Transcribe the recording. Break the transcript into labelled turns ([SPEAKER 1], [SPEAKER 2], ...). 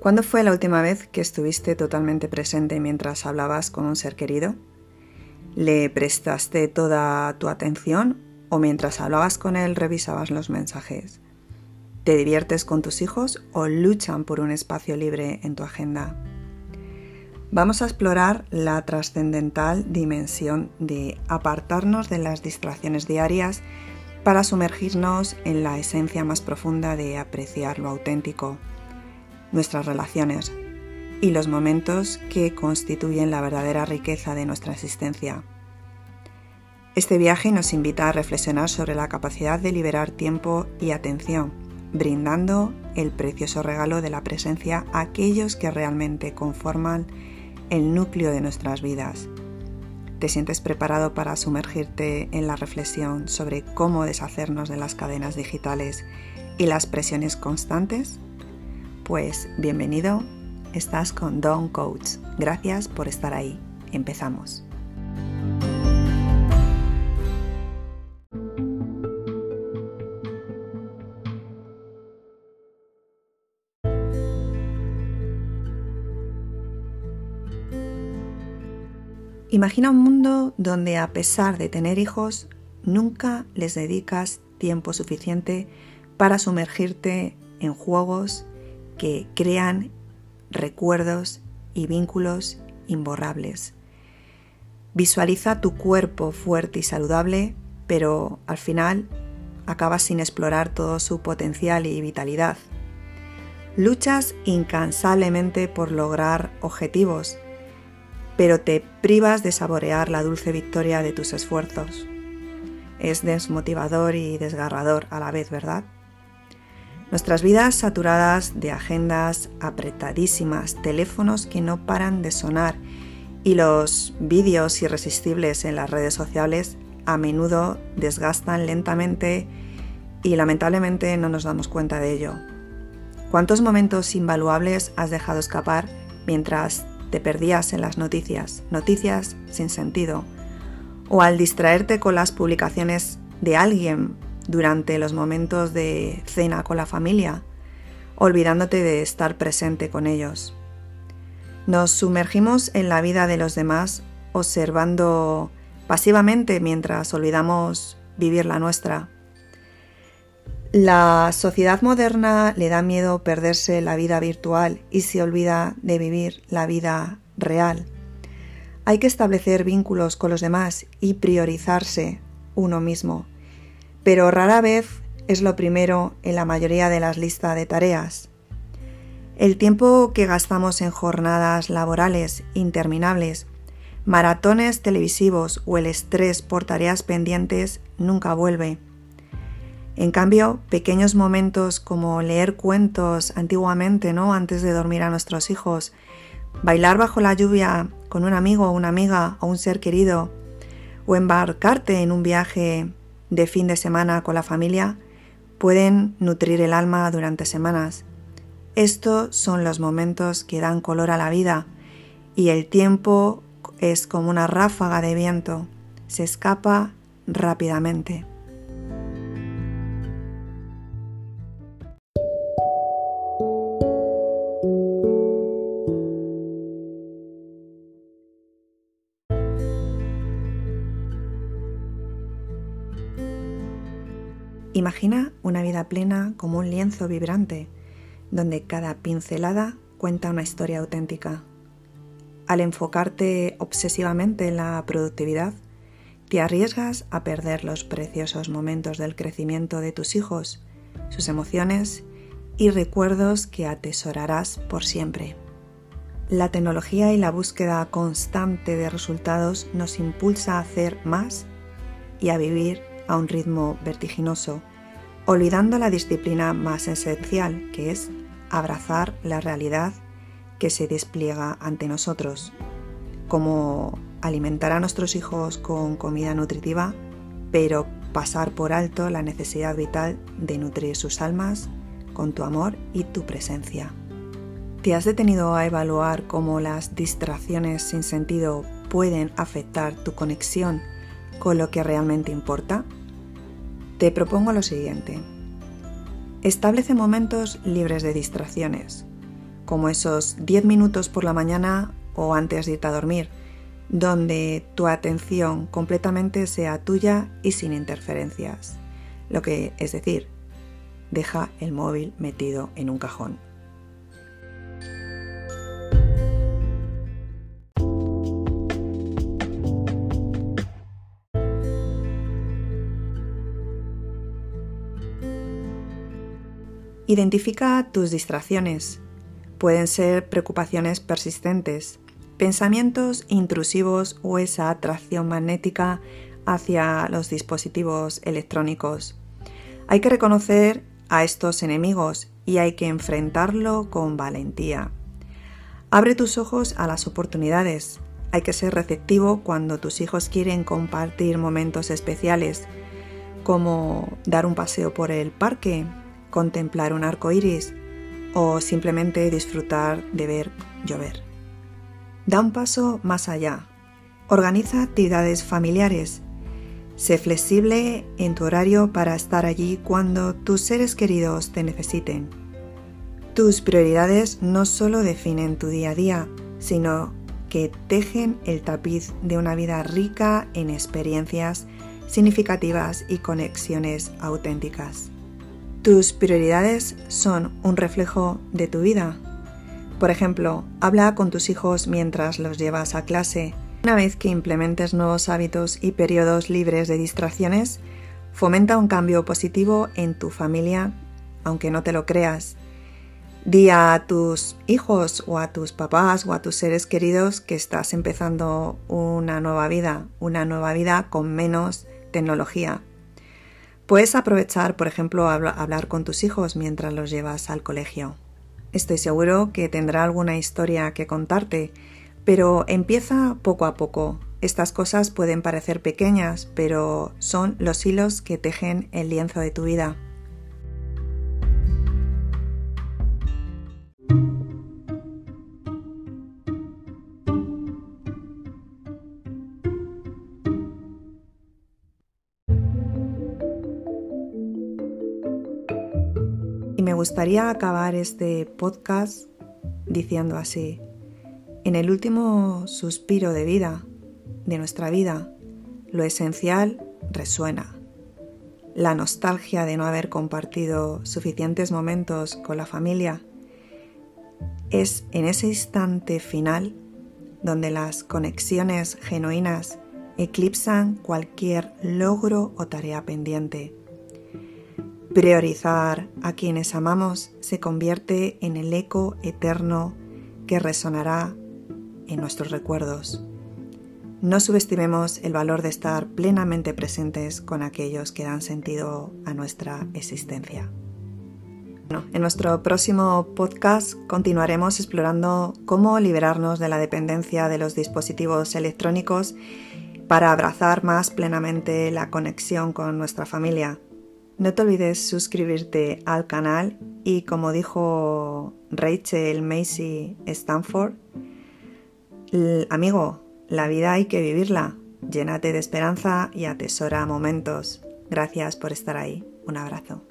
[SPEAKER 1] ¿Cuándo fue la última vez que estuviste totalmente presente mientras hablabas con un ser querido? ¿Le prestaste toda tu atención o mientras hablabas con él revisabas los mensajes? ¿Te diviertes con tus hijos o luchan por un espacio libre en tu agenda? Vamos a explorar la trascendental dimensión de apartarnos de las distracciones diarias para sumergirnos en la esencia más profunda de apreciar lo auténtico nuestras relaciones y los momentos que constituyen la verdadera riqueza de nuestra existencia. Este viaje nos invita a reflexionar sobre la capacidad de liberar tiempo y atención, brindando el precioso regalo de la presencia a aquellos que realmente conforman el núcleo de nuestras vidas. ¿Te sientes preparado para sumergirte en la reflexión sobre cómo deshacernos de las cadenas digitales y las presiones constantes? Pues bienvenido, estás con Don Coach. Gracias por estar ahí. Empezamos. Imagina un mundo donde a pesar de tener hijos, nunca les dedicas tiempo suficiente para sumergirte en juegos que crean recuerdos y vínculos imborrables. Visualiza tu cuerpo fuerte y saludable, pero al final acabas sin explorar todo su potencial y vitalidad. Luchas incansablemente por lograr objetivos, pero te privas de saborear la dulce victoria de tus esfuerzos. Es desmotivador y desgarrador a la vez, ¿verdad? Nuestras vidas saturadas de agendas apretadísimas, teléfonos que no paran de sonar y los vídeos irresistibles en las redes sociales a menudo desgastan lentamente y lamentablemente no nos damos cuenta de ello. ¿Cuántos momentos invaluables has dejado escapar mientras te perdías en las noticias, noticias sin sentido, o al distraerte con las publicaciones de alguien durante los momentos de cena con la familia, olvidándote de estar presente con ellos. Nos sumergimos en la vida de los demás observando pasivamente mientras olvidamos vivir la nuestra. La sociedad moderna le da miedo perderse la vida virtual y se olvida de vivir la vida real. Hay que establecer vínculos con los demás y priorizarse uno mismo pero rara vez es lo primero en la mayoría de las listas de tareas. El tiempo que gastamos en jornadas laborales interminables, maratones televisivos o el estrés por tareas pendientes nunca vuelve. En cambio, pequeños momentos como leer cuentos antiguamente, ¿no? Antes de dormir a nuestros hijos, bailar bajo la lluvia con un amigo o una amiga o un ser querido, o embarcarte en un viaje de fin de semana con la familia pueden nutrir el alma durante semanas. Estos son los momentos que dan color a la vida y el tiempo es como una ráfaga de viento, se escapa rápidamente. Imagina una vida plena como un lienzo vibrante, donde cada pincelada cuenta una historia auténtica. Al enfocarte obsesivamente en la productividad, te arriesgas a perder los preciosos momentos del crecimiento de tus hijos, sus emociones y recuerdos que atesorarás por siempre. La tecnología y la búsqueda constante de resultados nos impulsa a hacer más y a vivir a un ritmo vertiginoso, olvidando la disciplina más esencial, que es abrazar la realidad que se despliega ante nosotros, como alimentar a nuestros hijos con comida nutritiva, pero pasar por alto la necesidad vital de nutrir sus almas con tu amor y tu presencia. ¿Te has detenido a evaluar cómo las distracciones sin sentido pueden afectar tu conexión con lo que realmente importa? Te propongo lo siguiente. Establece momentos libres de distracciones. como esos 10 minutos por la mañana o antes de irte a dormir, donde tu atención completamente sea tuya y sin interferencias. Lo que es decir, deja el móvil metido en un cajón. Identifica tus distracciones. Pueden ser preocupaciones persistentes, pensamientos intrusivos o esa atracción magnética hacia los dispositivos electrónicos. Hay que reconocer a estos enemigos y hay que enfrentarlo con valentía. Abre tus ojos a las oportunidades. Hay que ser receptivo cuando tus hijos quieren compartir momentos especiales, como dar un paseo por el parque contemplar un arco iris o simplemente disfrutar de ver llover. Da un paso más allá. Organiza actividades familiares. Sé flexible en tu horario para estar allí cuando tus seres queridos te necesiten. Tus prioridades no solo definen tu día a día, sino que tejen el tapiz de una vida rica en experiencias significativas y conexiones auténticas. Tus prioridades son un reflejo de tu vida. Por ejemplo, habla con tus hijos mientras los llevas a clase. Una vez que implementes nuevos hábitos y periodos libres de distracciones, fomenta un cambio positivo en tu familia, aunque no te lo creas. Di a tus hijos o a tus papás o a tus seres queridos que estás empezando una nueva vida, una nueva vida con menos tecnología. Puedes aprovechar, por ejemplo, hablar con tus hijos mientras los llevas al colegio. Estoy seguro que tendrá alguna historia que contarte, pero empieza poco a poco. Estas cosas pueden parecer pequeñas, pero son los hilos que tejen el lienzo de tu vida. Me gustaría acabar este podcast diciendo así, en el último suspiro de vida, de nuestra vida, lo esencial resuena. La nostalgia de no haber compartido suficientes momentos con la familia es en ese instante final donde las conexiones genuinas eclipsan cualquier logro o tarea pendiente Priorizar a quienes amamos se convierte en el eco eterno que resonará en nuestros recuerdos. No subestimemos el valor de estar plenamente presentes con aquellos que dan sentido a nuestra existencia. en nuestro próximo podcast continuaremos explorando cómo liberarnos de la dependencia de los dispositivos electrónicos para abrazar más plenamente la conexión con nuestra familia no te olvides suscribirte al canal y como dijo Rachel Macy Stanford, amigo, la vida hay que vivirla. Llénate de esperanza y atesora momentos. Gracias por estar ahí. Un abrazo.